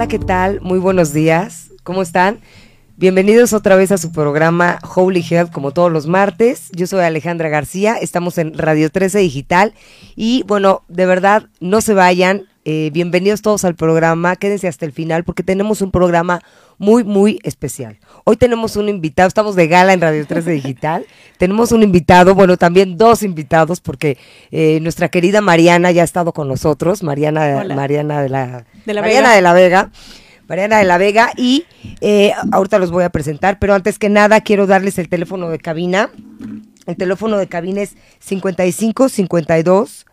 Hola, ¿qué tal? Muy buenos días. ¿Cómo están? Bienvenidos otra vez a su programa Holy Health, como todos los martes. Yo soy Alejandra García, estamos en Radio 13 Digital. Y bueno, de verdad, no se vayan. Eh, bienvenidos todos al programa. Quédense hasta el final porque tenemos un programa muy, muy especial. Hoy tenemos un invitado, estamos de gala en Radio 13 Digital. tenemos un invitado, bueno, también dos invitados porque eh, nuestra querida Mariana ya ha estado con nosotros, Mariana, Mariana de la, Mariana de la Vega. Mariana de la Vega y eh, ahorita los voy a presentar, pero antes que nada quiero darles el teléfono de cabina. El teléfono de cabina es 55 52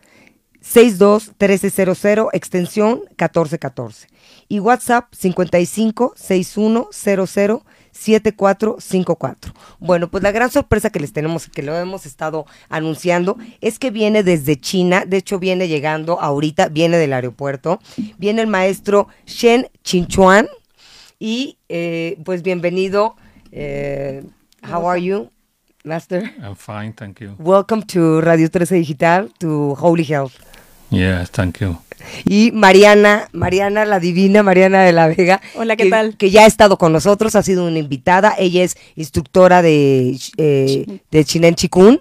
62 1300 extensión 1414 y WhatsApp 55 61 00 7454. Bueno, pues la gran sorpresa que les tenemos que lo hemos estado anunciando es que viene desde China, de hecho viene llegando ahorita, viene del aeropuerto, viene el maestro Shen Chinchuan y eh, pues bienvenido. Eh, how are you, Master? I'm fine, thank you. Welcome to Radio 13 Digital, to Holy Health. Yes, thank you. Y Mariana, Mariana la divina, Mariana de la Vega. Hola, ¿qué tal? Que ya ha estado con nosotros, ha sido una invitada. Ella es instructora de, eh, de Chinen Chikun.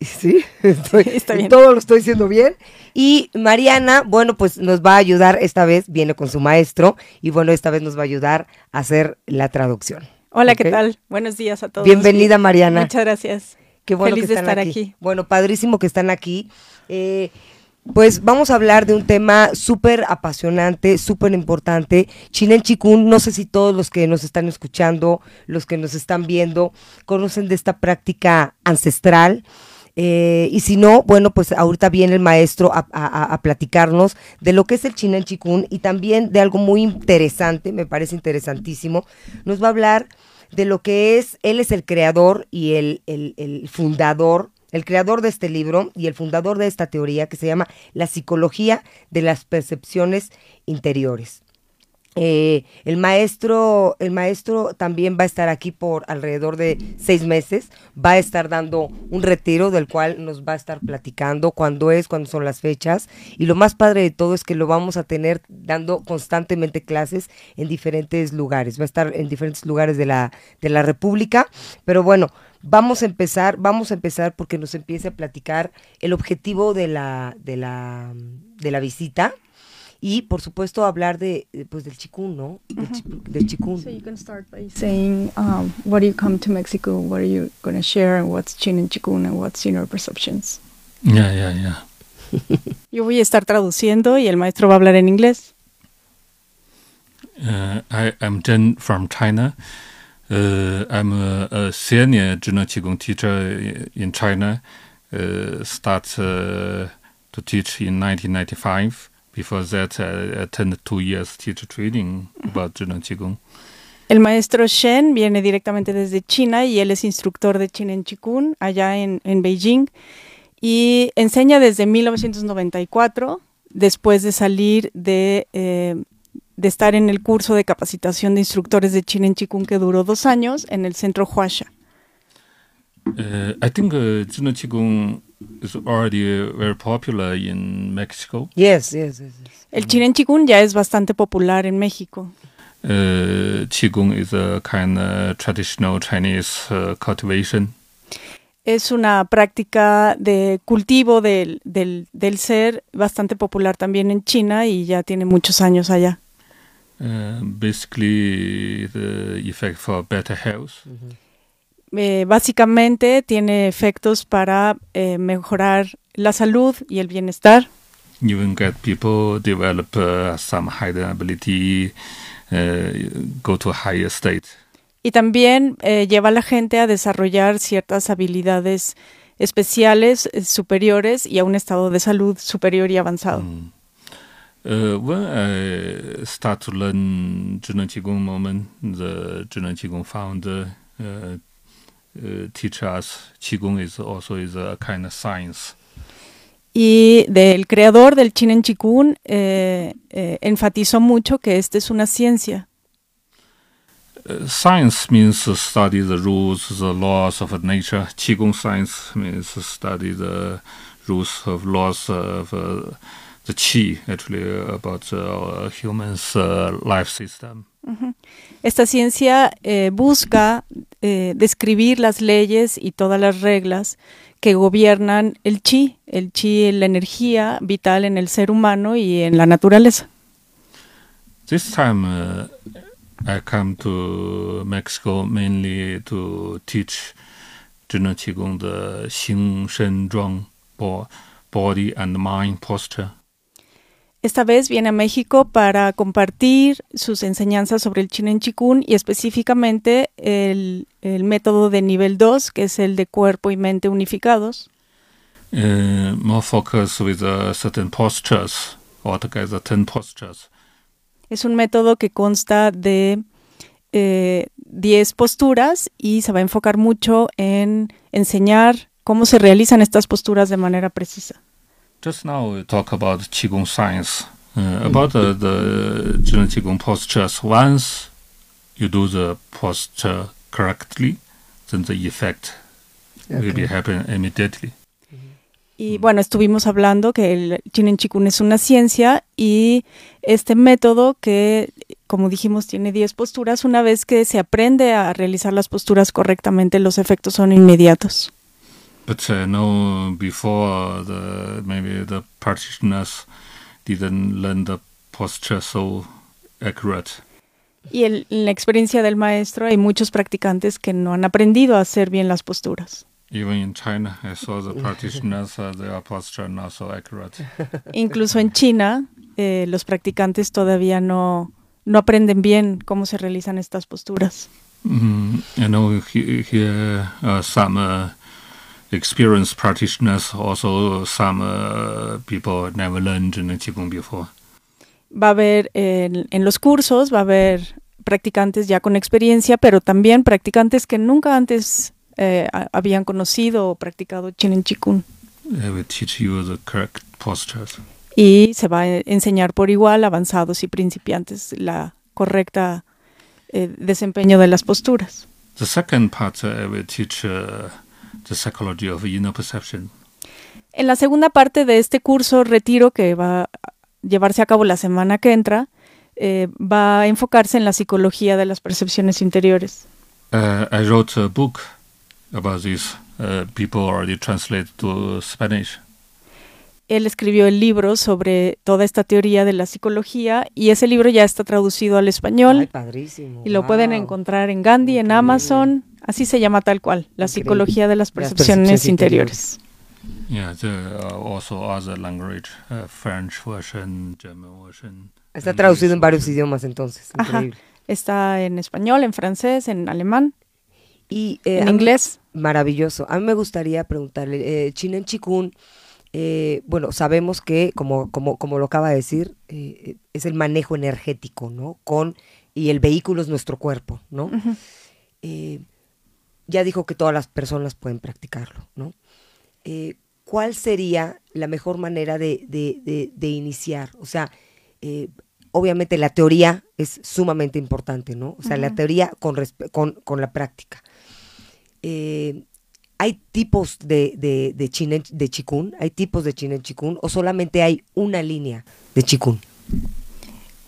Sí, está bien. todo lo estoy diciendo bien. Y Mariana, bueno, pues nos va a ayudar esta vez, viene con su maestro, y bueno, esta vez nos va a ayudar a hacer la traducción. Hola, ¿qué tal? Buenos días a todos. Bienvenida, Mariana. Muchas gracias. Qué bueno Feliz que están de estar aquí. Bueno, padrísimo que están aquí. Eh, pues vamos a hablar de un tema súper apasionante, súper importante. Chinen Chikun, no sé si todos los que nos están escuchando, los que nos están viendo, conocen de esta práctica ancestral. Eh, y si no, bueno, pues ahorita viene el maestro a, platicarnos de lo que es el Chinen Chikun y también de algo muy interesante, me parece interesantísimo. Nos va a hablar de lo que es, él es el creador y el fundador el creador de este libro y el fundador de esta teoría que se llama La psicología de las percepciones interiores. Eh, el maestro, el maestro también va a estar aquí por alrededor de seis meses. Va a estar dando un retiro del cual nos va a estar platicando cuándo es, cuándo son las fechas. Y lo más padre de todo es que lo vamos a tener dando constantemente clases en diferentes lugares. Va a estar en diferentes lugares de la, de la República. Pero bueno, Vamos a empezar, vamos a empezar porque nos empiece a platicar el objetivo de la, de la, de la visita y por supuesto hablar de pues del chikun, ¿no? Del, chikun. So you can start by saying um, what do you come to Mexico, what are you going to share, and what's chin and chikun, and what's inner perceptions. Yeah, yeah, yeah. Yo voy a estar traduciendo y el maestro va a hablar en inglés. Uh, I am Jen from China. Uh, I'm a, a senior Zhineng Qigong teacher in China. Uh, start uh, to teach in 1995. Before that, I attended two years teacher training about Zhineng Qigong. El maestro Shen viene directamente desde China y él es instructor de Chinen Qigong allá en, en Beijing y enseña desde 1994 después de salir de eh, de estar en el curso de capacitación de instructores de Chinen Chikun que duró dos años en el centro Huasha. Uh, I think uh, Chinen Chikun is already uh, very popular in Mexico. Yes, yes, yes. El Chinen Chikun ya es bastante popular en México. Uh, Qigong is a kind of traditional Chinese uh, cultivation. Es una práctica de cultivo del, del, del ser bastante popular también en China y ya tiene muchos años allá. Uh, basically the effect for better health. eh, básicamente tiene efectos para eh, mejorar la salud y el bienestar. You can get people develop uh, some higher ability, uh, go to a higher state. Y también eh, lleva a la gente a desarrollar ciertas habilidades especiales, eh, superiores y a un estado de salud superior y avanzado. Mm. Uh, when I start to learn Zhineng Qigong moment, the Zhineng Qigong founder uh, uh, teach us Qigong is also is a kind of science. Y del creador del Chinen Qigong eh, eh, enfatizó mucho que esta es una ciencia. Uh, science means to study the rules, the laws of nature. Qigong science means to study the rules of laws of uh, the chi, actually, about uh, humans' uh, life system. Esta ciencia eh, busca eh, describir las leyes y todas las reglas que gobiernan el chi, el chi, la energía vital en el ser humano y en la naturaleza. This time, uh, I come to Mexico mainly to teach Zheng Qigong the Xing Shen Zhuang bo- body and mind posture. Esta vez viene a México para compartir sus enseñanzas sobre el Chinen Chikun y específicamente el, el método de nivel 2, que es el de cuerpo y mente unificados. Uh, more focus with uh, certain postures, altogether 10 postures. Es un método que consta de eh, 10 posturas y se va a enfocar mucho en enseñar cómo se realizan estas posturas de manera precisa. Just now we talk about Qigong science, uh, about the, the Zheng Qigong postures. Once you do the posture correctly, then the effect will be Okay. happen immediately. Y bueno, estuvimos hablando que el Chinen Chikun es una ciencia y este método que, como dijimos, tiene 10 posturas, una vez que se aprende a realizar las posturas correctamente, los efectos son inmediatos. But uh, no, before the maybe the practitioners didn't learn the posture so accurate. Y el- en la experiencia del maestro hay muchos practicantes que no han aprendido a hacer bien las posturas. Even in China, I saw the practitioners, uh, their posture not so accurate. Incluso en China, eh, los practicantes todavía no, no aprenden bien cómo se realizan estas posturas. Mm, I know he- here uh, some uh, experienced practitioners, also some uh, people never learned in Qigong before. Va a haber en, en los cursos, va a haber practicantes ya con experiencia, pero también practicantes que nunca antes eh, habían conocido o practicado Chinen Chikun. I will teach you the correct postures. Y se va a enseñar por igual avanzados y principiantes la correcta eh, desempeño de las posturas. The second part, uh, I will teach uh, the psychology of inner perception. En la segunda parte de este curso retiro que va a llevarse a cabo la semana que entra, eh, va a enfocarse en la psicología de las percepciones interiores. Uh, I wrote a book about this. Uh, people already translated to Spanish. Él escribió el libro sobre toda esta teoría de la psicología y ese libro ya está traducido al español Ay, padrísimo. y lo pueden wow. encontrar en Gandhi, en Increíble. Amazon, así se llama tal cual, la psicología de las Las percepciones interiores. Uh, version. Está traducido en varios idiomas entonces. Ajá. Está en español, en francés, en alemán, Y, eh, en mí- inglés. Maravilloso. A mí me gustaría preguntarle, eh, Chinen Chikun, eh, bueno, sabemos que, como, como, como lo acaba de decir, eh, es el manejo energético, ¿no? Con, y el vehículo es nuestro cuerpo, ¿no? Eh, ya dijo que todas las personas pueden practicarlo, ¿no? Eh, ¿Cuál sería la mejor manera de, de- de- de iniciar? O sea, eh, obviamente la teoría es sumamente importante, ¿no? O sea, la teoría con, con, con la práctica. Eh, ¿Hay tipos de, de, de, de chikun? ¿Hay tipos de chinen chikun? ¿O solamente hay una línea de chikun?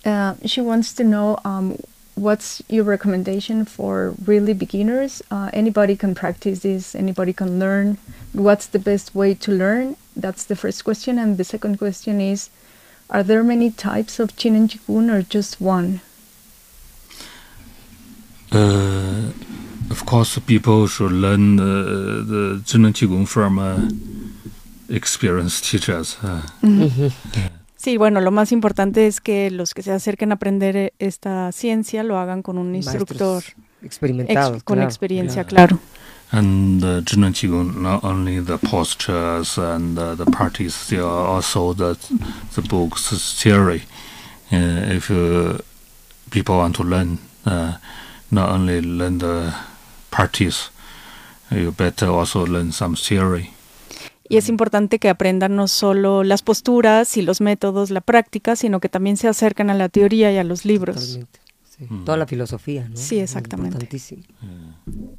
Uh, she wants to know um, what's your recommendation for really beginners? Uh, anybody can practice this, anybody can learn. What's the best way to learn? That's the first question. And the second question is Are there many types of Chin and Chikun or just one? Uh, of course, people should learn uh, the and Qigong from uh, experienced teachers. Uh, Sí, bueno, lo más importante es que los que se acerquen a aprender eh, esta ciencia lo hagan con un instructor Maestros ex- con claro, experiencia, claro. claro. and the Zhenan Qigong, not only the postures and uh, the practice, there are also the the books theory. Uh, if uh, people want to learn, uh, not only learn the practice, you better also learn some theory. Y es importante que aprendan no solo las posturas y los métodos, la práctica, sino que también se acerquen a la teoría y a los libros. Sí. Mm. Toda la filosofía, ¿no? Sí, exactamente. Importantísimo. Uh,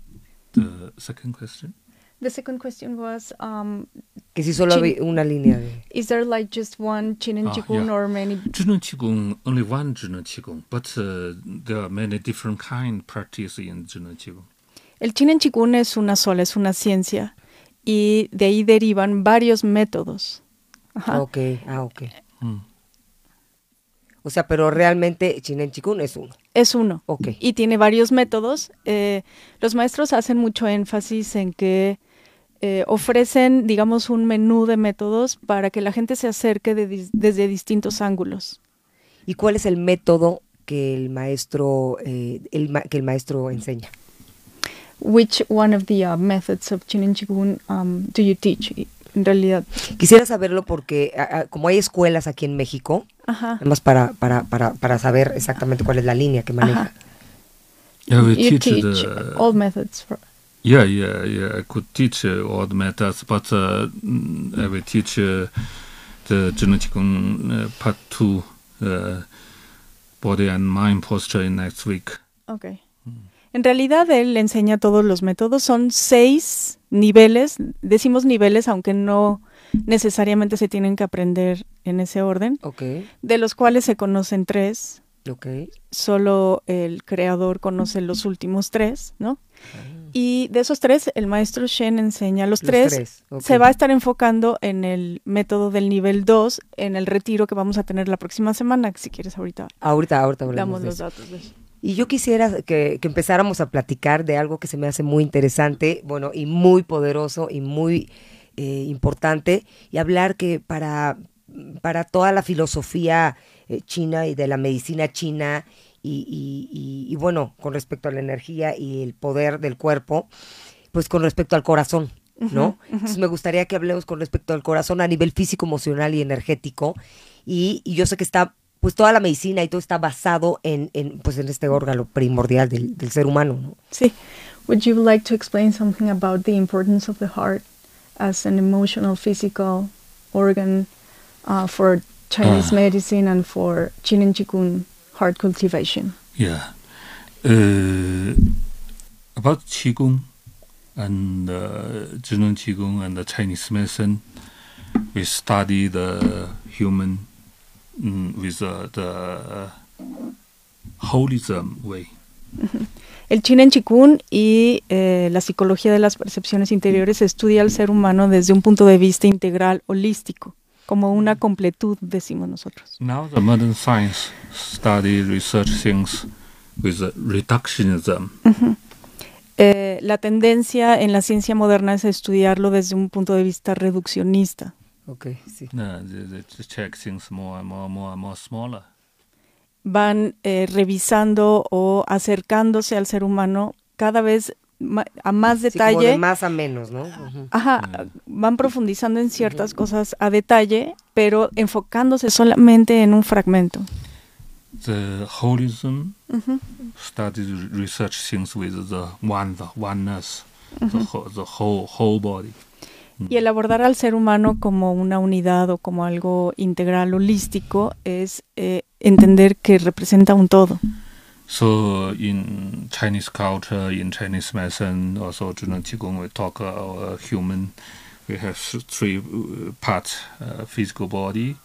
the second question. The second question was um, Que si solo Chin- había una línea de... Is there like just one Chin Ah, Chikun yeah. or many? Zhizheng Qigong, only one Zhizheng Qigong, but uh, there are many different kind practice in Qigong. El Chinen Chikun es una sola, es una ciencia y de ahí derivan varios métodos. Ajá. Ok, ah, ok. Mm. O sea, pero realmente Chinen Chikun es uno. Es uno. Ok. Y tiene varios métodos. Eh, los maestros hacen mucho énfasis en que eh, ofrecen, digamos, un menú de métodos para que la gente se acerque de desde distintos ángulos. ¿Y cuál es el método que el maestro, eh, el que el maestro enseña? Which one of the uh, methods of Chin Chikun um, do you teach? En realidad, Quisiera saberlo porque a- a- como hay escuelas aquí en México, Ajá. además para, para, para, para saber exactamente cuál es la línea que maneja. Yeah, we you teach, teach the all methods. For, Yeah, yeah, yeah. I could teach uh, all the methods, but uh, mm, I will teach uh, the Qigong uh, part two, uh, body and mind posture in next week. Ok. En realidad él enseña todos los métodos. Son seis niveles. Decimos niveles, aunque no necesariamente se tienen que aprender en ese orden, Ok, de los cuales se conocen tres. ok. Solo el creador conoce los últimos tres, ¿no? Y de esos tres, el maestro Shen enseña los, Los tres. Se va a estar enfocando en el método del nivel 2, en el retiro que vamos a tener la próxima semana. Si quieres, ahorita Ahorita, ahorita damos los datos de eso. Y yo quisiera que, que empezáramos a platicar de algo que se me hace muy interesante, bueno, y muy poderoso y muy eh, importante, y hablar que para, para toda la filosofía eh, china y de la medicina china, y, y- y- y, bueno, con respecto a la energía y el poder del cuerpo, pues con respecto al corazón, ¿no? Entonces me gustaría que hablemos con respecto al corazón a nivel físico, emocional y energético, y yo sé que está pues toda la medicina y todo está basado en, en, pues en este órgano primordial del, del ser humano, ¿no? Sí. would you like to explain something about the importance of the heart as an emotional, physical organ uh, for Chinese Ah. medicine and for Chin Chikun heart cultivation? Yeah. Uh, about Qigong and uh, Zhizheng Qigong and the Chinese medicine, we study the human with uh, the holism way. El Chinen Chikun y eh, la psicología de las percepciones interiores estudia al ser humano desde un punto de vista integral, holístico, como una completud, decimos nosotros. Now the modern science study research things with uh, reductionism. Eh, la tendencia en la ciencia moderna es estudiarlo desde un punto de vista reduccionista. Ok, sí. Uh, they, they just check things more and more, more and more smaller. Van eh, revisando o acercándose al ser humano cada vez ma- a más Sí, como de detalle. más a menos, ¿no? Ajá, van profundizando en ciertas cosas a detalle, pero enfocándose solamente en un fragmento. The holism study research things with the one, the oneness, the, whole, the whole whole body. Y el abordar al ser humano como una unidad o como algo integral, holístico, es eh, entender que representa un todo. So in Chinese culture, in Chinese medicine, also Zhuzheng Qigong, we talk about human. We have th- three uh, parts: uh, physical body,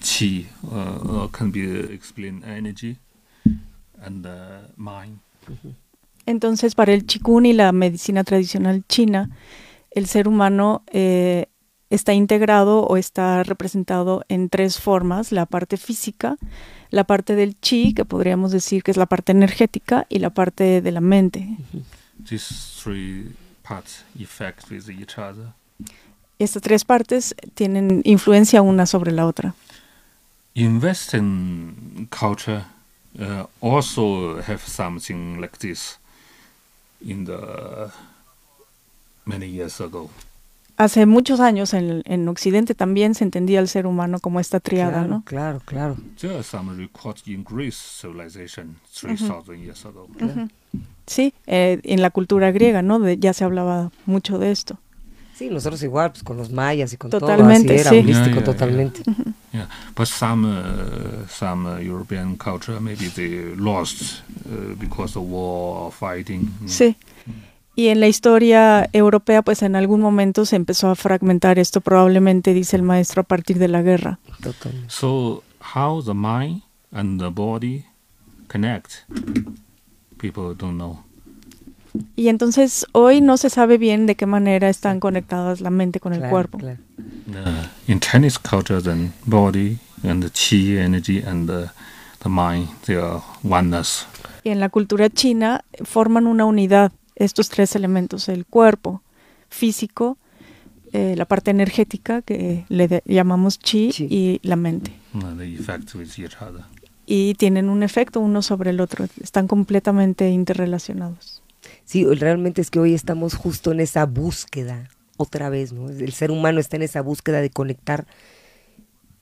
qi uh, uh, can be explained energy, and uh, mind. Entonces, para el Qigong y la medicina tradicional china, el ser humano eh, está integrado o está representado en tres formas, la parte física, la parte del chi, que podríamos decir que es la parte energética, y la parte de la mente. These three parts effect with each other. Estas tres partes tienen influencia una sobre la otra. In Western culture, uh, also have something like this. In the many years ago. Hace muchos años en, en Occidente también se entendía al ser humano como esta triada, claro, ¿no? claro, claro. There are some records in Greece civilization 3,000 years ago. Sí, eh, en la cultura griega, ¿no? De- ya se hablaba mucho de esto. Sí, nosotros igual, pues con los mayas y con Totalmente, todo, así era, sí. holístico Yeah, yeah, yeah. totalmente. Yeah, but some uh, some uh, European culture maybe they lost uh, because of war or fighting. Mm. Sí. Y en la historia europea, pues en algún momento se empezó a fragmentar esto, probablemente, dice el maestro, a partir de la guerra. Totalmente. So how the mind and the body connect, people don't know. Y entonces hoy no se sabe bien de qué manera están conectadas la mente con el Claro, cuerpo. claro. Uh, in Chinese culture, then body and the qi energy and the, the mind, they are oneness. Y en la cultura china forman una unidad estos tres elementos, el cuerpo físico, eh, la parte energética que le de- llamamos chi, Chi. y la mente. Y tienen un efecto uno sobre el otro, están completamente interrelacionados. Sí, realmente es que hoy estamos justo en esa búsqueda, otra vez, ¿no? El ser humano está en esa búsqueda de conectar.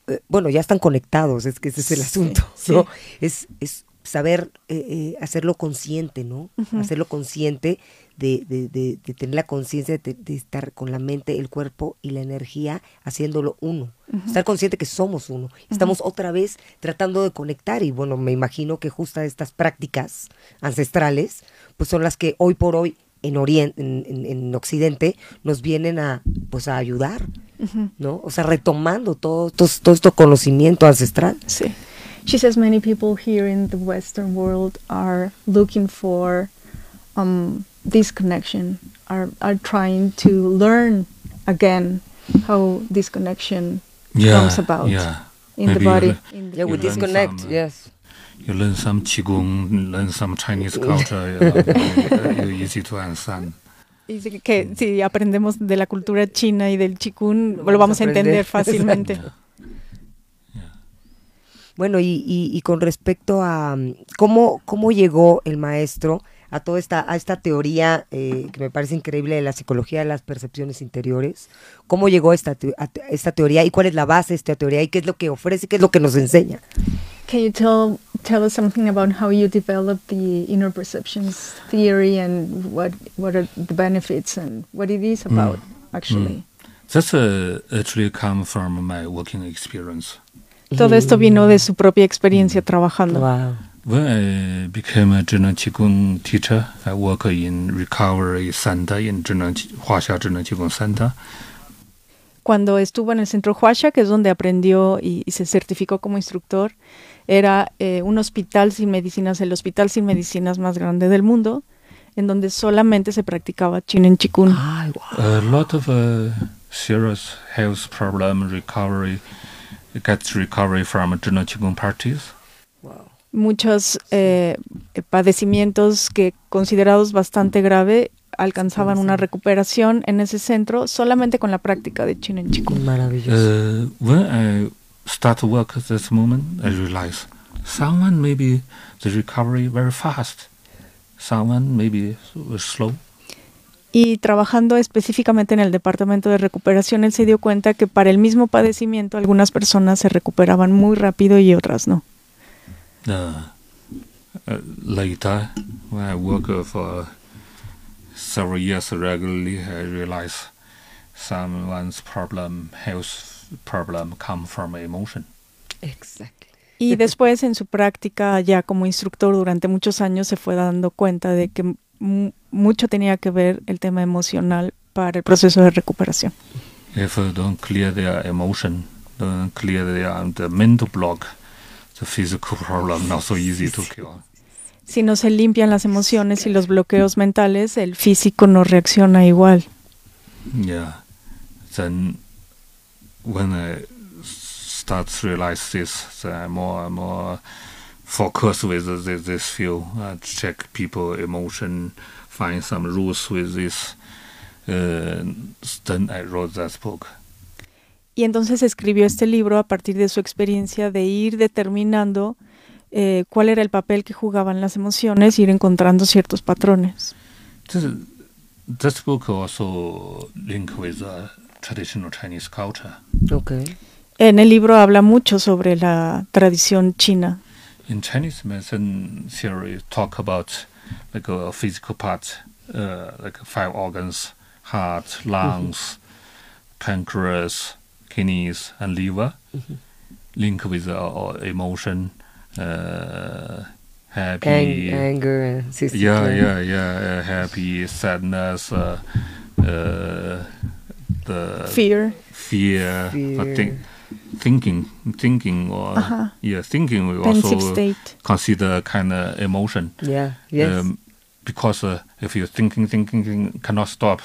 eh, bueno, ya están conectados, es que ese es el asunto, sí. ¿no? Es, es saber eh, eh, hacerlo consciente, ¿no? Hacerlo consciente de, de- de- de tener la conciencia de, estar con la mente, el cuerpo y la energía haciéndolo uno. Estar consciente que somos uno. Estamos otra vez tratando de conectar y bueno, me imagino que justo estas prácticas ancestrales pues son las que hoy por hoy en Oriente, en, en- en Occidente, nos vienen a pues a ayudar. ¿no? O sea, retomando todo, todo, todo este conocimiento ancestral. Sí. She says many people here in the Western world are looking for um, this connection, are, are trying to learn again how this connection comes about yeah. in the Maybe you body. le- In the Yeah, we disconnect, some, uh, yes. You learn some qigong, learn some Chinese culture, you know, you easy to understand. Dice que, que si aprendemos de la cultura china y del chikun, Lo lo vamos vamos a a entender aprender. fácilmente. Bueno, y, y- y con respecto a mm, cómo, cómo llegó el maestro a toda esta, a esta teoría eh, que me parece increíble de la psicología de las percepciones interiores, cómo llegó esta, te- a esta teoría y cuál es la base de esta teoría y qué es lo que ofrece, qué es lo que nos enseña. Can you tell tell us something about how you developed the inner perceptions theory and what what are the benefits and what it is about actually? That's uh, actually come from my working experience. Todo esto vino de su propia experiencia trabajando. Wow. When I became a Zhenan Qigong teacher, I work in recovery center in Zhenan Huaxia Zhenan Qigong Center. Cuando estuvo en el centro Huasha, que es donde aprendió y, y se certificó como instructor, era eh, un hospital sin medicinas, el hospital sin medicinas más grande del mundo, en donde solamente se practicaba Chinen Chikun. Ay, wow. A lot of uh, serious health problem recovery gets recovery from Zhenan Qigong practice. Muchos eh, padecimientos que considerados bastante grave alcanzaban una recuperación en ese centro solamente con la práctica de Chinen Chikun. Maravilloso. Uh, when I start to work at this moment, I realize someone maybe the recovery very fast, someone maybe slow. Y trabajando específicamente en el departamento de recuperación, él se dio cuenta que para el mismo padecimiento algunas personas se recuperaban muy rápido y otras no. Uh, uh, later, when I work uh, for several years regularly, I realize someone's problem, health problem, come from emotion. Exacto. Y después en su práctica ya como instructor durante muchos años se fue dando cuenta de que mucho tenía que ver el tema emocional para el proceso de recuperación. If don't clear their emotion, don't clear their the mental block, the physical problem not so easy to cure. Si no se limpian las emociones y los bloqueos mentales, el físico no reacciona igual. Yeah. Then when I start to realize this, then I'm more and more focused with this, this field. I check people emotion, find some rules with this. Uh, then I wrote that book. Y entonces escribió este libro a partir de su experiencia de ir determinando eh, cuál era el papel que jugaban las emociones, ir encontrando ciertos patrones. This, this book also linked with uh, traditional Chinese culture. Ok. En el libro habla mucho sobre la tradición china. in Chinese medicine theory talk about like a physical part, uh, like five organs, heart, lungs, pancreas, kidneys, and liver, link with uh, our emotion, uh, happy, Ang- anger, sí, yeah, yeah, yeah, happy, sadness, uh, uh, the Fear. fear, uh, think, thinking, thinking, or Uh-huh. yeah, thinking. We Pensive also state. consider kind of emotion. Yeah, yes. Um, because uh, if you're thinking, thinking, thinking, cannot stop,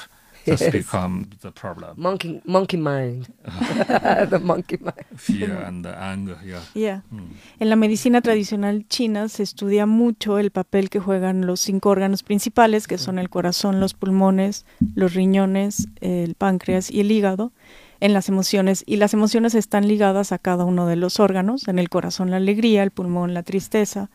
that's Yes. become the problem. monkey, monkey mind. the monkey mind. Fear and anger, yeah. Yeah. Mm. En la medicina tradicional china se estudia mucho el papel que juegan los cinco órganos principales, que son el corazón, los pulmones, los riñones, el páncreas y el hígado, en las emociones. Y las emociones están ligadas a cada uno de los órganos. En el corazón la alegría, el pulmón la tristeza,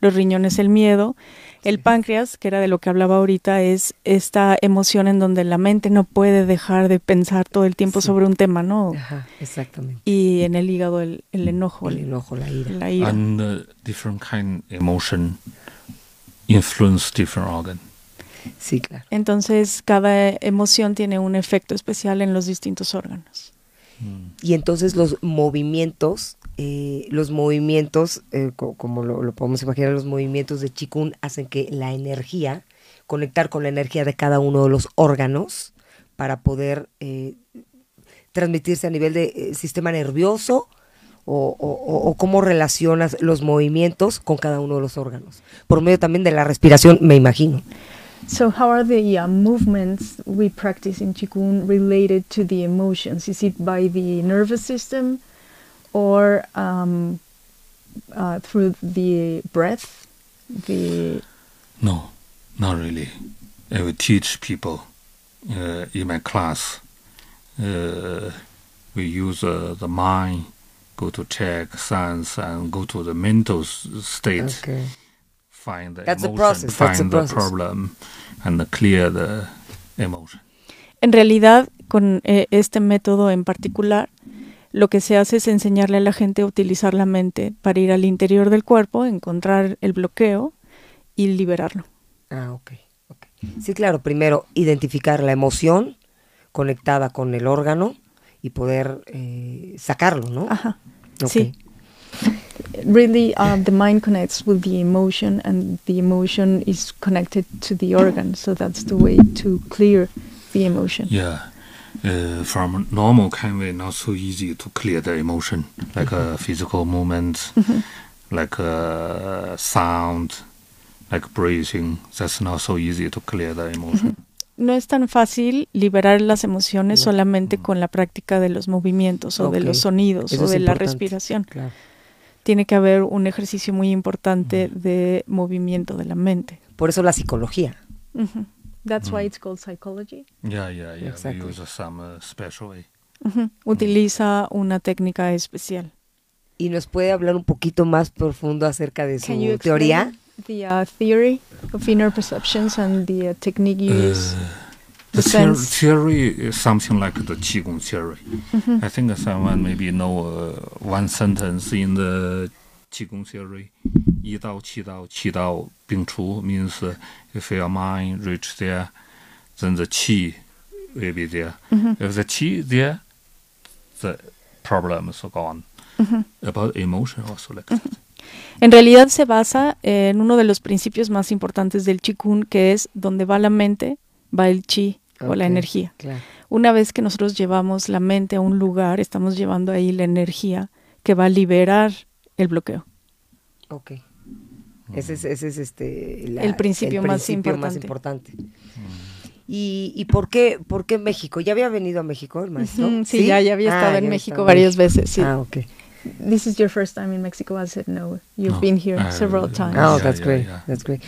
los riñones el miedo. El páncreas, que era de lo que hablaba ahorita, es esta emoción en donde la mente no puede dejar de pensar todo el tiempo Sí. sobre un tema, ¿no? Ajá, exactamente. Y en el hígado el, el enojo, El el- enojo, la ira. la ira. And uh, different kind emotion influence different organ. Sí, claro. Entonces, cada emoción tiene un efecto especial en los distintos órganos. Y entonces los movimientos, eh, los movimientos, eh, co- como lo, lo podemos imaginar, los movimientos de Chikun hacen que la energía, conectar con la energía de cada uno de los órganos para poder eh, transmitirse a nivel de eh, sistema nervioso o, o- o- o cómo relacionas los movimientos con cada uno de los órganos. Por medio también de la respiración, me imagino. So, how are the uh, movements we practice in Qigong related to the emotions? Is it by the nervous system or um, uh, through the breath? The No, not really. I will teach people uh, in my class. Uh, we use uh, the mind, go to check sense, and go to the mental state. Okay. Find the That's the emotion, process, that's the find the process. problem, and clear the emotion. En realidad, con eh, este método en particular, lo que se hace es enseñarle a la gente a utilizar la mente para ir al interior del cuerpo, encontrar el bloqueo y liberarlo. Ah, ok. ok. Sí, claro, primero identificar la emoción conectada con el órgano y poder eh, sacarlo, ¿no? Ajá. Ok. sí. really, uh, the mind connects with the emotion, and the emotion is connected to the organ. So that's the way to clear the emotion. Yeah. Uh, from normal kind way, not so easy to clear the emotion, like a mm-hmm. physical movements, mm-hmm. like a sound, like breathing. That's not so easy to clear the emotion. Mm-hmm. No es tan fácil liberar las emociones solamente mm. con la práctica de los movimientos o de los sonidos Eso o de la respiración. Claro. Tiene que haber un ejercicio muy importante de movimiento de la mente. Por eso la psicología. Ujú, That's why it's called psychology. Yeah, yeah, yeah. Exactly. We use some uh, special way. ujú. Utiliza una técnica especial. Y nos puede hablar un poquito más profundo acerca de su Can you teoría. the uh, theory of inner perceptions and the uh, technique you use? the theory, is uh, something like the qigong theory. Mm -hmm. I think someone maybe know uh, one sentence in the qigong theory. Yi Dao Qi Dao Qi Bing Chu means uh, if your mind reaches there, then the qi will be there. Mm -hmm. If the qi there, the problems are gone. Mm -hmm. About emotion also like that. Mm-hmm. En realidad se basa en uno de los principios más importantes del Qigong, que es donde va la mente, va el chi o la energía. Claro. Una vez que nosotros llevamos la mente a un lugar, estamos llevando ahí la energía que va a liberar el bloqueo. Ok. Ese es, ese es este, la- El principio más principio más importante. importante. ¿Y, y por, qué, por qué México? ¿Ya había venido a México el maestro? Sí, ya, ya había Ah, estado en México varias veces, sí. Ah, ok. This is your first time in Mexico. I said no. You've No. been here Uh, several times. Oh, Yeah, that's yeah, great. yeah. That's great.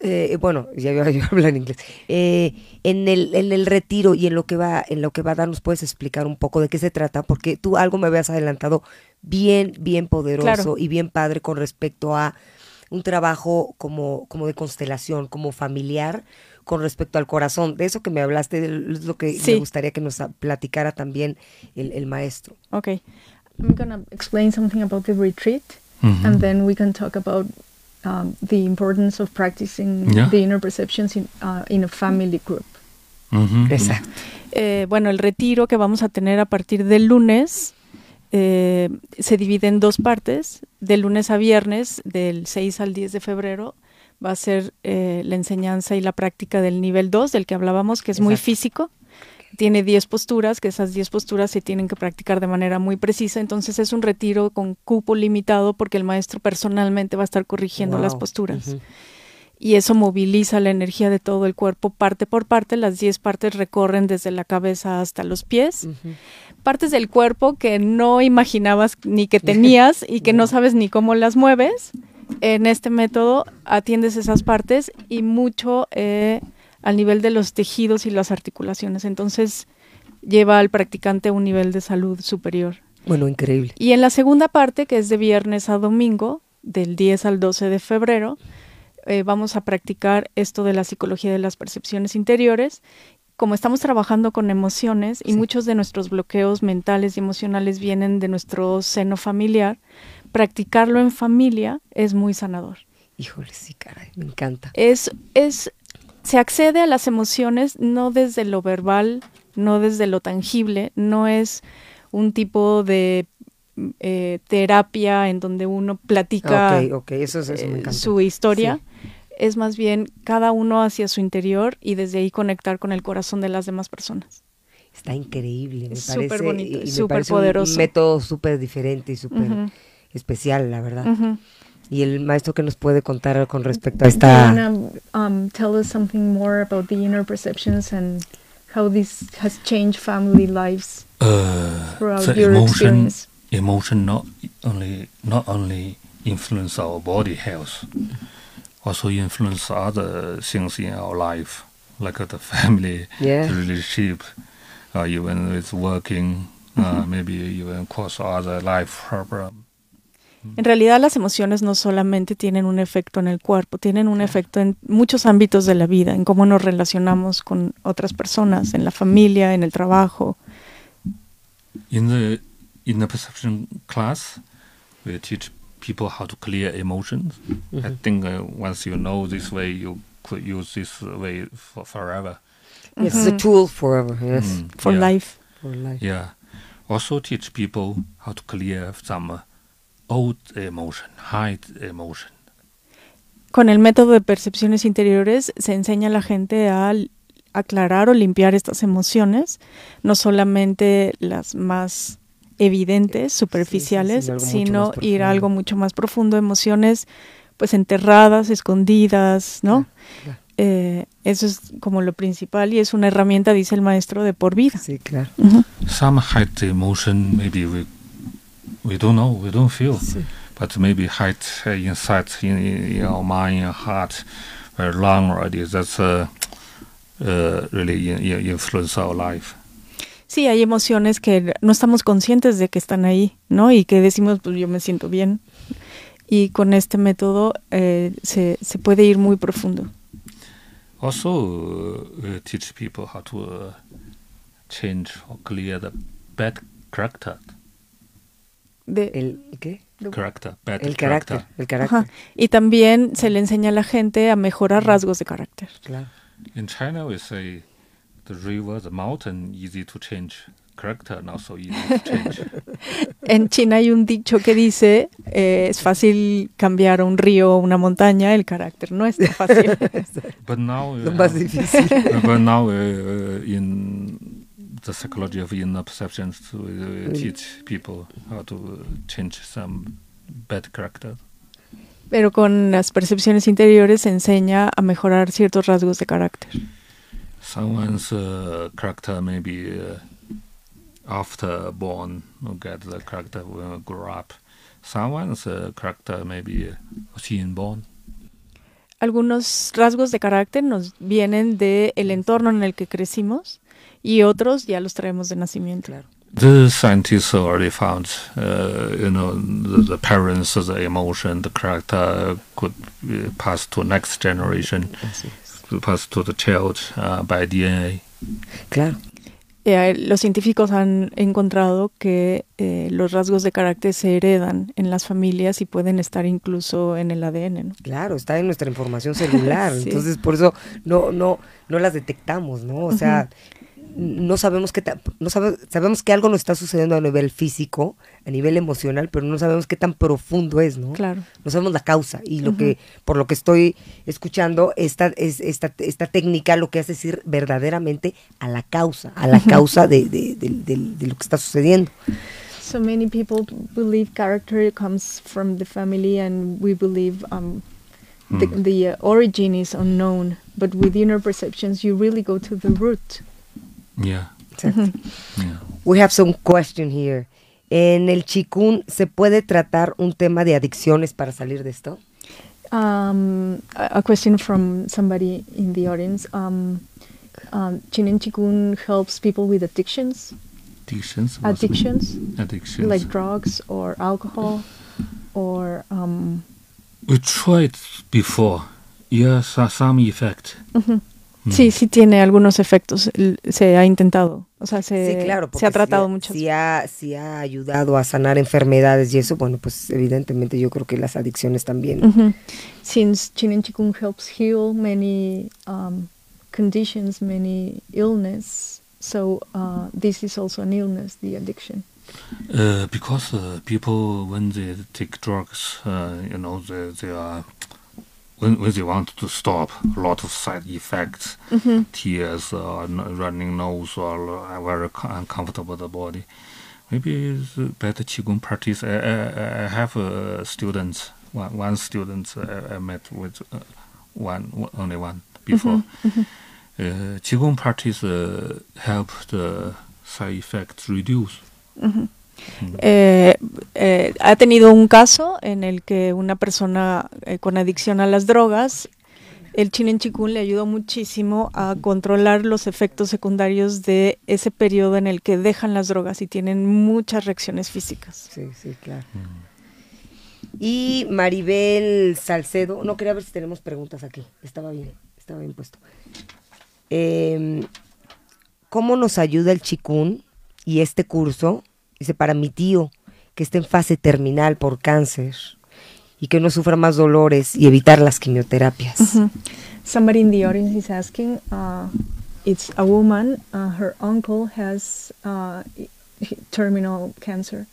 Eh, bueno, ya yo, yo hablo en inglés. Eh, en el en el retiro y en lo que va en lo que va a dar nos puedes explicar un poco de qué se trata porque tú algo me habías adelantado bien bien poderoso Claro. y bien padre con respecto a un trabajo como como de constelación, como familiar con respecto al corazón. De eso que me hablaste es lo que Sí. me gustaría que nos platicara también el, el maestro. Ok. I'm gonna explain something about the retreat, Mhm. and then we can talk about um, the importance of practicing Yeah. the inner perceptions in uh, in a family group. Mhm. Exacto. Eh, bueno, el retiro que vamos a tener a partir del lunes eh, se divide en dos partes. De lunes a viernes, del 6 al 10 de febrero, va a ser eh, la enseñanza y la práctica del nivel 2, del que hablábamos, que es muy físico. Tiene 10 posturas, que esas 10 posturas se tienen que practicar de manera muy precisa. Entonces es un retiro con cupo limitado porque el maestro personalmente va a estar corrigiendo las posturas. Y eso moviliza la energía de todo el cuerpo parte por parte. Las 10 partes recorren desde la cabeza hasta los pies. Partes del cuerpo que no imaginabas ni que tenías y que no sabes ni cómo las mueves. En este método atiendes esas partes y mucho eh, al nivel de los tejidos y las articulaciones. Entonces lleva al practicante a un nivel de salud superior. Bueno, increíble. Y en la segunda parte, que es de viernes a domingo, del 10 al 12 de febrero, eh, vamos a practicar esto de la psicología de las percepciones interiores. Como estamos trabajando con emociones y Sí. muchos de nuestros bloqueos mentales y emocionales vienen de nuestro seno familiar, practicarlo en familia es muy sanador. Híjole, sí, caray, me encanta. Es, es, se accede a las emociones no desde lo verbal, no desde lo tangible, no es un tipo de eh, terapia en donde uno platica eso, eso eh, su historia. Sí. Es más bien cada uno hacia su interior y desde ahí conectar con el corazón de las demás personas. Está increíble, me Es parece. súper bonito, súper parece un poderoso. método súper diferente y súper especial, la verdad. Y el maestro que nos puede contar con respecto a esta... You wanna um, tell us something more about the inner perceptions and how this has changed family lives Uh, throughout the your emotion, experience? emotion not only not only influence our body health, also influence other things in our life, like uh, the family, Yeah. the relationship, uh, even with working, uh, maybe even cause other life problem. En realidad las emociones no solamente tienen un efecto en el cuerpo, tienen un efecto en muchos ámbitos de la vida, en cómo nos relacionamos con otras personas, en la familia, en el trabajo. In the in the perception class, we teach people how to clear emotions. I think uh, once you know this way, you could use this way for forever. It's a tool forever, yes, Mm, For yeah, life. for life. Yeah. Also teach people how to clear some uh, old emotion, hide emotion. Con el método de percepciones interiores se enseña a la gente a aclarar o limpiar estas emociones, no solamente las más evidentes, superficiales, sino algo mucho sino ir a algo mucho más profundo, emociones pues enterradas, escondidas, ¿no? Claro. Eh, eso es como lo principal y es una herramienta, dice el maestro, de por vida. Sí, claro. Ujú. Some hide the emotion, maybe we we don't know, we don't feel, Sí. but maybe hide uh, inside in, in our mind and heart very long already. That's uh, uh, really in, in- influence our life. Sí, hay emociones que no estamos conscientes de que están ahí, ¿no? Y que decimos, pues yo me siento bien. Y con este método eh, se, se puede ir muy profundo. Also, uh, teach people how to uh, change or clear the bad character. De- ¿El qué? Character, El character. carácter, el carácter, Ajá. Y también se le enseña a la gente a mejorar rasgos de carácter. claro. In China, we say the river, the mountain, easy to change. Character, not so easy to change. En China hay un dicho que dice, eh, es fácil cambiar un río o una montaña, el carácter no es tan fácil. but now, we Lo más difícil. uh, but now uh, in the psychology of inner perceptions, we uh, teach people how to change some bad character. Pero con las percepciones interiores se enseña a mejorar ciertos rasgos de carácter. Someone's uh, character maybe uh, after born, you get the character when grow up. Someone's uh, character maybe uh, seen born. Algunos rasgos de carácter nos vienen del el entorno en el que crecimos y otros ya los traemos de nacimiento. Claro. The scientists already found, uh, you know, the, the parents, the emotion, the character could uh, pass to next generation, pass to the child uh, by DNA. Claro. Eh, los científicos han encontrado que eh, los rasgos de carácter se heredan en las familias y pueden estar incluso en el ADN. ¿no? Claro, está en nuestra información celular, Sí. entonces por eso no, no, no las detectamos, ¿no? O sea, no sabemos qué tan- no sabe- sabemos que algo nos está sucediendo a nivel físico, a nivel emocional, pero no sabemos qué tan profundo es, ¿no? Claro. No sabemos la causa y lo que por lo que estoy escuchando esta es esta, esta técnica lo que hace es ir verdaderamente a la causa, a la causa de, de- de- de- de lo que está sucediendo. So many people believe character comes from the family, and we believe um, the, Mm. the uh, origin is unknown. But with inner perceptions, you really go to the root. Yeah. Exacto. Yeah. We have some question here. En el chikun se puede tratar un tema de adicciones para salir de esto? Um, a, a question from somebody in the audience. Um, um, Chinen Chikun helps people with addictions, Addictions. addictions Addictions. like drugs or alcohol, or um, we tried before. Yes, so, some effect. Mm. Sí, sí tiene algunos efectos. Se ha intentado. O sea, se, sí, claro, se ha tratado si, mucho. si ha, si ha ayudado a sanar enfermedades y eso, bueno, pues evidentemente yo creo que las adicciones también. Ujú. since Chinen Chikun helps heal many um, conditions, many illness. So uh, this is also an illness, the addiction. Uh, because uh, people, when they take drugs, uh, you know, they, they are when, when they want to stop, a lot of side effects, tears, or running nose, or uh, very uncomfortable the body. Maybe it's better qigong practice. I, I, I have uh, students, one, one student I, I met with uh, one, only one before. Uh, qigong practice uh, help the side effects reduce. Eh, eh, ha tenido un caso en el que una persona eh, con adicción a las drogas, el Chinen Chikun le ayudó muchísimo a controlar los efectos secundarios de ese periodo en el que dejan las drogas y tienen muchas reacciones físicas. Sí, sí, claro. Y Maribel Salcedo, no quería ver si tenemos preguntas aquí, estaba bien, estaba bien puesto. Em, ¿Cómo nos ayuda el chikun y este curso? Dice, para mi tío, que está en fase terminal por cáncer y que no sufra más dolores y evitar las quimioterapias. Somebody in the audience is asking. Uh, it's a woman. Uh, her uncle has uh, terminal cancer,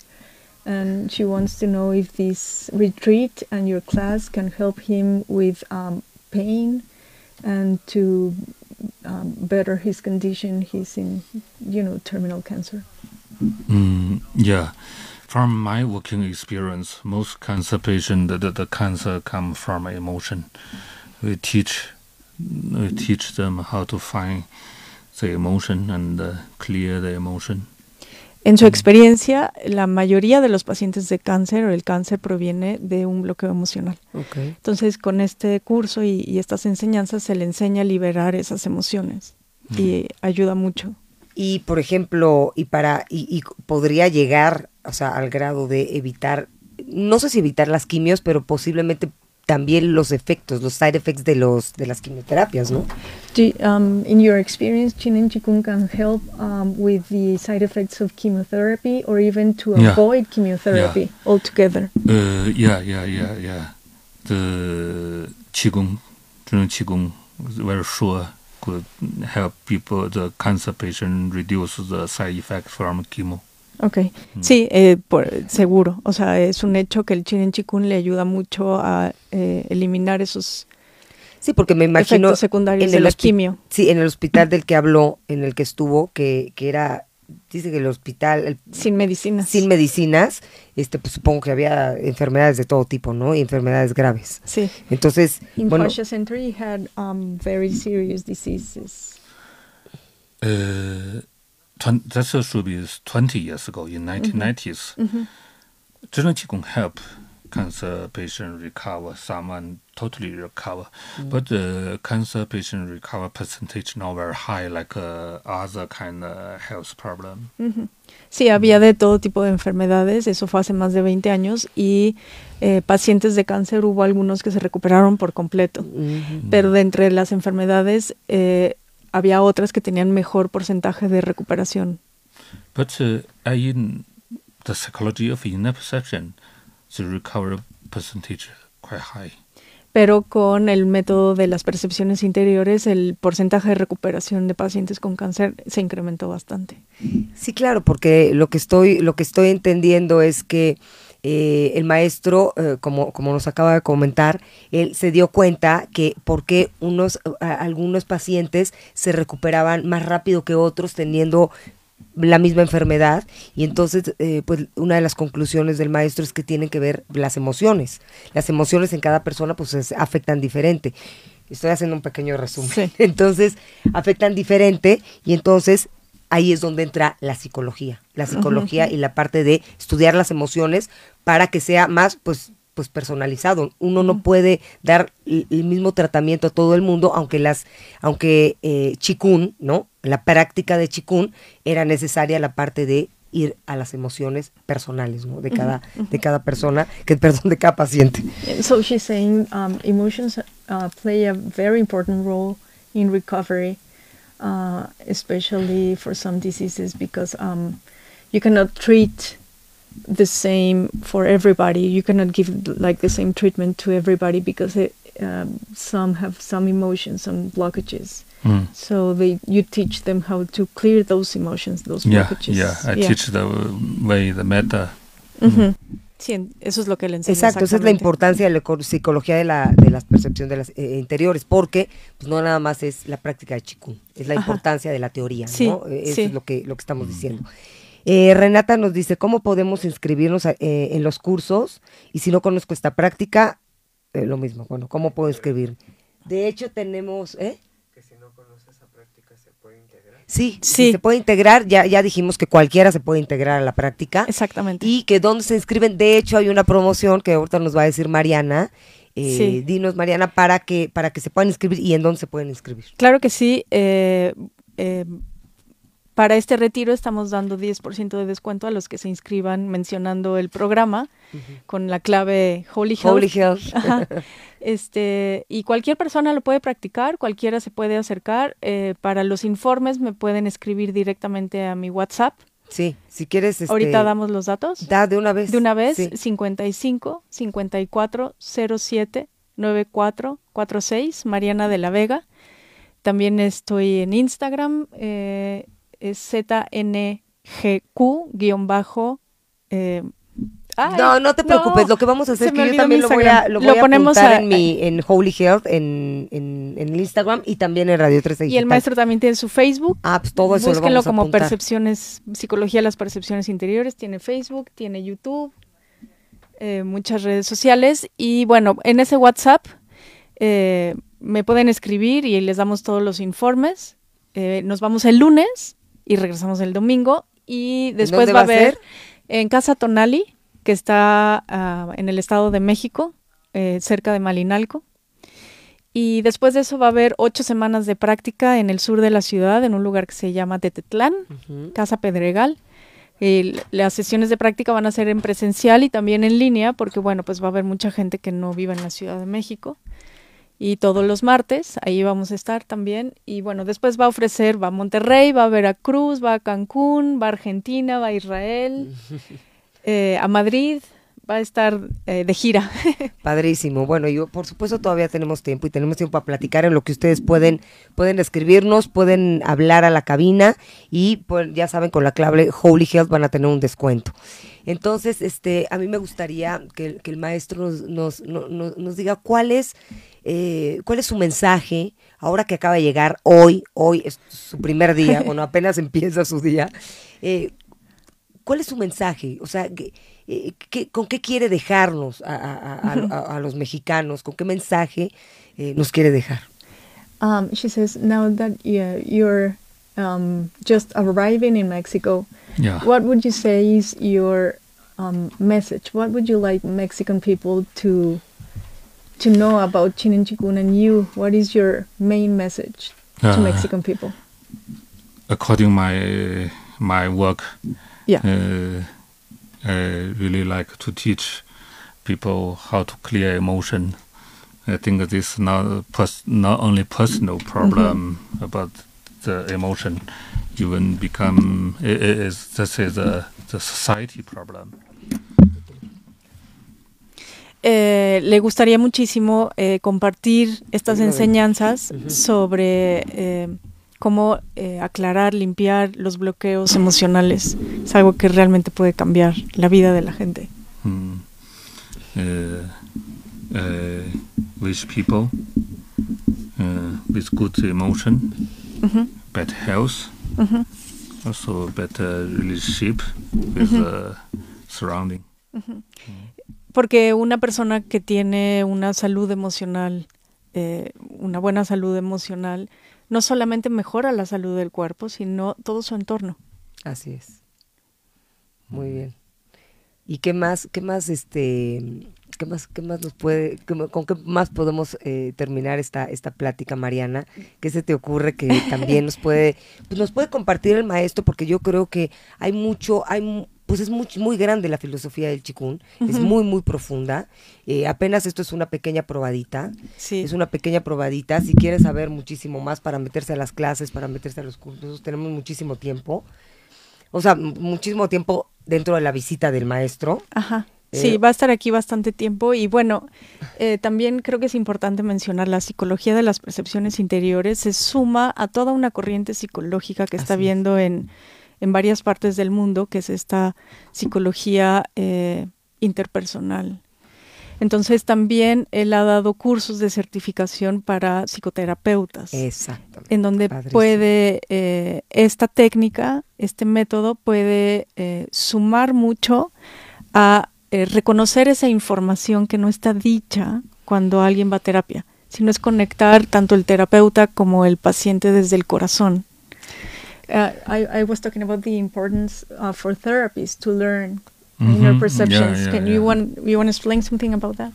and she wants to know if this retreat and your class can help him with um, pain and to um, better his condition. He's in, you know, terminal cancer. Mm, yeah. From my working experience, most cancer patients, the, the, the cancer come from emotion. We teach, we teach them how to find the emotion and uh, clear the emotion. En su experiencia, la mayoría de los pacientes de cáncer o el cáncer proviene de un bloqueo emocional. Ok. Entonces, con este curso y, y estas enseñanzas se le enseña a liberar esas emociones y ayuda mucho. Y por ejemplo, y para y, y podría llegar, o sea, al grado de evitar, no sé si evitar las quimios, pero posiblemente también los efectos, los side effects de los de las quimioterapias, ¿no? Do, um, in your experience, Chinen Chikun can help um, with the side effects of chemotherapy or even to Yeah. avoid chemotherapy altogether. Uh, yeah, yeah, yeah, yeah. The qigong, qigong, very sure could help people, the cancer patient, reduce the side effect from chemo. Ok, sí, eh, por- seguro. O sea, es un hecho que el Chinen Chikun le ayuda mucho a eh, eliminar esos Sí, porque me imagino efectos secundarios de el la hospi- quimio. Sí, en el hospital del que habló, en el que estuvo, que, que era, dice que el hospital el- Sin medicinas. sin medicinas, este, pues supongo que había enfermedades de todo tipo, ¿no? Y enfermedades graves. Sí. Entonces, In bueno, Fascia Center, he had um, very serious diseases. Uh, twen- that should be 20 years ago, in 1990s. Zhenyang Qigong help cancer patient recover, someone totally recover. But the cancer patient recover percentage not very high like uh, other kind of health problem. Sí, había de todo tipo de enfermedades, eso fue hace más de 20 años, y eh, pacientes de cáncer hubo algunos que se recuperaron por completo, pero de entre las enfermedades eh, había otras que tenían mejor porcentaje de recuperación. But uh, in the psychology of inner perception, the recovery percentage quite high. pero con el método de las percepciones interiores el porcentaje de recuperación de pacientes con cáncer se incrementó bastante. Sí, claro, porque lo que estoy, lo que estoy entendiendo es que eh, el maestro, eh, como, como nos acaba de comentar, él se dio cuenta que porque unos, algunos pacientes se recuperaban más rápido que otros teniendo la misma enfermedad y entonces eh, pues una de las conclusiones del maestro es que tienen que ver las emociones. Las emociones en cada persona pues afectan diferente. Estoy haciendo un pequeño resumen. Entonces afectan diferente y entonces ahí es donde entra la psicología. La psicología y la parte de estudiar las emociones para que sea más pues pues personalizado. Uno no puede dar el, mismo tratamiento a todo el mundo, aunque las, aunque eh, chikun, ¿no? La práctica de chikun era necesaria la parte de ir a las emociones personales, ¿no? De cada, de cada persona, que perdón, de cada paciente. So she's saying um, emotions uh, play a very important role in recovery, uh, especially for some diseases, because um, you cannot treat the same for everybody. You cannot give like the same treatment to everybody because it, um, some have some emotions, some blockages. Mm. So they, you teach them how to clear those emotions, those yeah, blockages. Yeah, I yeah. teach the way, the meta. Mm -hmm. Sí, eso es lo que le enseño. Exacto, esa es la importancia de la psicología de la, de las percepciones de las eh, interiores, porque pues, no nada más es la práctica de Chikun, es la Ajá. importancia de la teoría, sí, ¿no? Eso sí. es lo que, lo que estamos diciendo. Eh, Renata nos dice, ¿cómo podemos inscribirnos eh, en los cursos? Y si no conozco esta práctica, eh, lo mismo, bueno, ¿cómo puedo inscribir? De hecho, tenemos... ¿eh? Que si no conoce esa práctica, ¿se puede integrar? Sí, sí, se puede integrar, ya, ya dijimos que cualquiera se puede integrar a la práctica. Exactamente. Y que dónde se inscriben, de hecho hay una promoción que ahorita nos va a decir Mariana, eh, Sí. Dinos, Mariana, para que, para que se puedan inscribir y en dónde se pueden inscribir. Claro que sí. eh, eh, para este retiro estamos dando 10% de descuento a los que se inscriban mencionando el programa con la clave Holy Health. Holy Health. Ajá. Este, y cualquier persona lo puede practicar, cualquiera se puede acercar. eh, para los informes me pueden escribir directamente a mi WhatsApp. Sí, si quieres... Este, Ahorita damos los datos. Da de una vez. De una vez, Sí. 55 54 07 94 46, Mariana de la Vega. También estoy en Instagram, eh, es ZNGQ, guion bajo. eh, no, no te preocupes, lo que vamos a hacer es que yo también lo voy a, lo Lo voy a ponemos apuntar a- en, mi, en Holy Health, en, en, Instagram y también en Radio 13 y el maestro también tiene su Facebook. Ah, pues todo eso lo Búsquenlo vamos a como apuntar. Percepciones, Psicología de las Percepciones Interiores. Tiene Facebook, tiene YouTube, eh, muchas redes sociales. Y bueno, en ese WhatsApp eh, me pueden escribir y les damos todos los informes. Eh, nos vamos el lunes y regresamos el domingo. Y después va a haber en Casa Tonali, que está ah, en el Estado de México, eh, cerca de Malinalco. Y después de eso va a haber ocho semanas de práctica en el sur de la ciudad, en un lugar que se llama Tetetlán. Casa Pedregal. El- las sesiones de práctica van a ser en presencial y también en línea, porque bueno, pues va a haber mucha gente que no vive en la Ciudad de México. Y todos los martes, ahí vamos a estar también. Y bueno, después va a ofrecer, va a Monterrey, va a Veracruz, va a Cancún, va a Argentina, va a Israel, eh, a Madrid, va a estar eh, de gira. Padrísimo. Bueno, yo por supuesto todavía tenemos tiempo y tenemos tiempo para platicar en lo que ustedes pueden pueden escribirnos, pueden hablar a la cabina y pues, ya saben con la clave Holy Health van a tener un descuento. Entonces, este, a mí me gustaría que, que el maestro nos, nos, no- no- nos diga cuál es eh, cuál es su mensaje ahora que acaba de llegar hoy, hoy es su primer día, bueno, apenas empieza su día. eh, ¿Cuál es su mensaje? O sea, ¿qué- eh, qué- ¿con qué quiere dejarnos a, a- a- a- a los mexicanos? ¿Con qué mensaje eh, nos quiere dejar? Um, she says now that yeah, you're um, just arriving in Mexico, Yeah. what would you say is your um, message? What would you like Mexican people to to know about Chinen Chikun and you? What is your main message to Uh, Mexican people? according my my work, Yeah. uh, I really like to teach people how to clear emotion. I think this is not pers- not only personal problem about the emotion, even become it, it is this is a the society problem. eh, le gustaría muchísimo eh, compartir estas enseñanzas sobre eh, cómo eh, aclarar, limpiar los bloqueos emocionales. Es algo que realmente puede cambiar la vida de la gente. Mm. Uh, uh, with people uh, with good emotion, Ujú, better health, ujú, also better relationship with the surrounding. Porque una persona que tiene una salud emocional, eh, una buena salud emocional, no solamente mejora la salud del cuerpo, sino todo su entorno. Así es. Muy bien. ¿Y qué más, qué más, este, qué más, qué más nos puede, qué con qué más podemos eh, terminar esta, esta plática, Mariana? ¿Qué se te ocurre que también nos puede, pues nos puede compartir el maestro? Porque yo creo que hay mucho, hay, pues es muy, muy grande la filosofía del chikun, es muy, muy profunda. Eh, apenas esto es una pequeña probadita. Sí. Es una pequeña probadita. Si quieres saber muchísimo más para meterse a las clases, para meterse a los cursos, tenemos muchísimo tiempo. O sea, muchísimo tiempo dentro de la visita del maestro. Ajá. Eh, Sí, va a estar aquí bastante tiempo y bueno, eh, también creo que es importante mencionar la psicología de las percepciones interiores se suma a toda una corriente psicológica que está viendo en, en varias partes del mundo, que es esta psicología eh, interpersonal. Entonces también él ha dado cursos de certificación para psicoterapeutas Exactamente. en donde Padrísimo. puede eh, esta técnica, este método puede eh, sumar mucho a eh, reconocer esa información que no está dicha cuando alguien va a terapia, sino es conectar tanto el terapeuta como el paciente desde el corazón. Uh, I, I was talking about the importance uh, for therapists to learn inner Mhm. perceptions. Yeah, yeah, Can yeah. you want you want to explain something about that?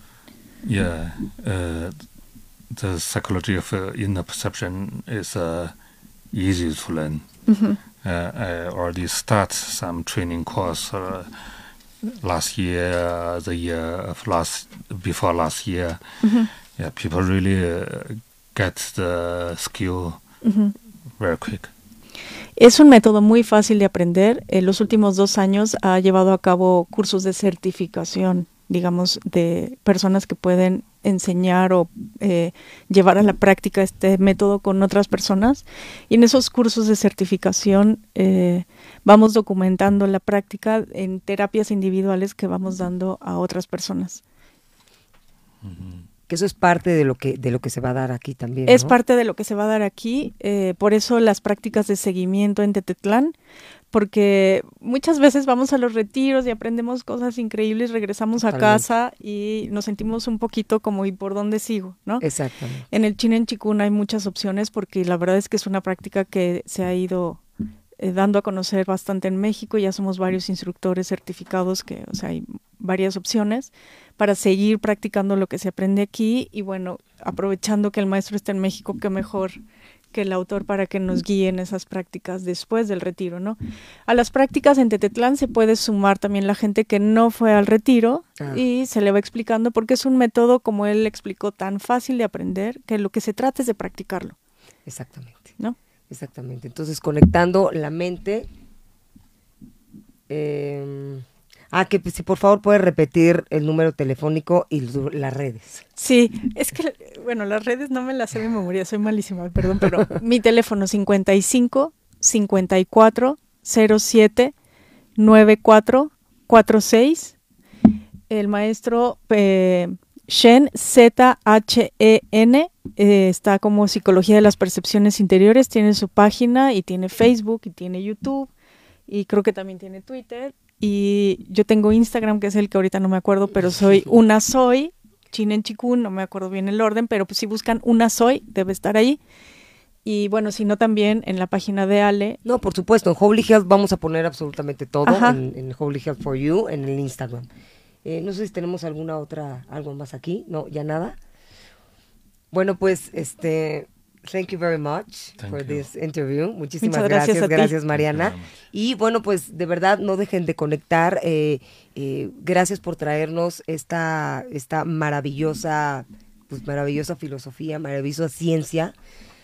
Yeah, uh, the psychology of uh, inner perception is uh, easy to learn. Mm-hmm. Uh, I already start some training course uh, last year, uh, the year of last before last year. Mm-hmm. Yeah, people really uh, get the skill Ujú. very quick. Es un método muy fácil de aprender. En los últimos dos años ha llevado a cabo cursos de certificación, digamos, de personas que pueden enseñar o eh, llevar a la práctica este método con otras personas. Y en esos cursos de certificación eh, vamos documentando la práctica en terapias individuales que vamos dando a otras personas. Que eso es parte de lo que, de lo que se va a dar aquí también. Es parte de lo que se va a dar aquí, eh, por eso las prácticas de seguimiento en Tetetlán, porque muchas veces vamos a los retiros y aprendemos cosas increíbles, regresamos a casa y nos sentimos un poquito como ¿y por dónde sigo? ¿no? Exactamente. En el Chinen Chikun hay muchas opciones porque la verdad es que es una práctica que se ha ido eh, dando a conocer bastante en México. Ya somos varios instructores certificados que, o sea, hay varias opciones para seguir practicando lo que se aprende aquí y bueno, aprovechando que el maestro está en México, qué mejor que el autor para que nos guíe en esas prácticas después del retiro, ¿no? A las prácticas en Tetetlán se puede sumar también la gente que no fue al retiro Ah. y se le va explicando porque es un método, como él explicó, tan fácil de aprender que lo que se trata es de practicarlo, Exactamente. ¿no? Exactamente. Entonces, conectando la mente. eh, ah, que si por favor puede repetir el número telefónico y las redes. Sí, es que, bueno, las redes no me las sé de memoria, soy malísima, perdón, pero mi teléfono 55 54 07 94 46. El maestro eh, Shen, Z-H-E-N, eh, está como Psicología de las Percepciones Interiores, tiene su página y tiene Facebook y tiene YouTube y creo que también tiene Twitter. Y yo tengo Instagram, que es el que ahorita no me acuerdo, pero soy una soy, Chinen Chikun, no me acuerdo bien el orden, pero pues si buscan una soy, debe estar ahí. Y bueno, si no también en la página de Ale. No, por supuesto, en Holy Health vamos a poner absolutamente todo Ajá. en, en Holy Health for You, en el Instagram. Eh, no sé si tenemos alguna otra, algo más aquí. No, ya nada. Bueno, pues, este, thank you very much Thank for you. this interview. Muchísimas Muchas gracias gracias, a ti. gracias Mariana. Thank you very much. Y bueno, pues de verdad no dejen de conectar. eh, eh, gracias por traernos esta, esta maravillosa, pues maravillosa filosofía, maravillosa ciencia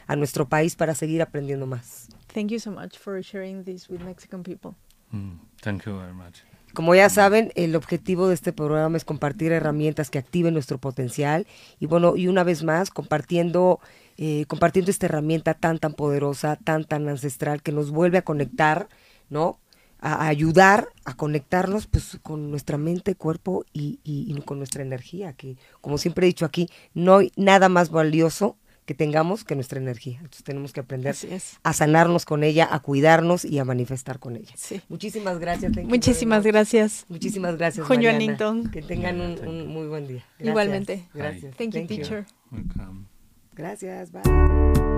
a nuestro país para seguir aprendiendo más. Thank you so much for sharing this with Mexican people. Mm, thank you very much. Como ya saben, el objetivo de este programa es compartir herramientas que activen nuestro potencial y bueno, y una vez más compartiendo eh, compartiendo esta herramienta tan tan poderosa, tan tan ancestral que nos vuelve a conectar, ¿no? A, ayudar a conectarnos pues con nuestra mente, cuerpo y, y- y con nuestra energía, que como siempre he dicho aquí, no hay nada más valioso que tengamos que nuestra energía. Entonces tenemos que aprender a sanarnos con ella, a cuidarnos y a manifestar con ella. Sí. Muchísimas gracias. Muchísimas gracias. Muchísimas gracias. Juan. Que tengan un, un muy buen día. Gracias. Igualmente. Gracias. Thank you, teacher. Welcome. Gracias. Bye.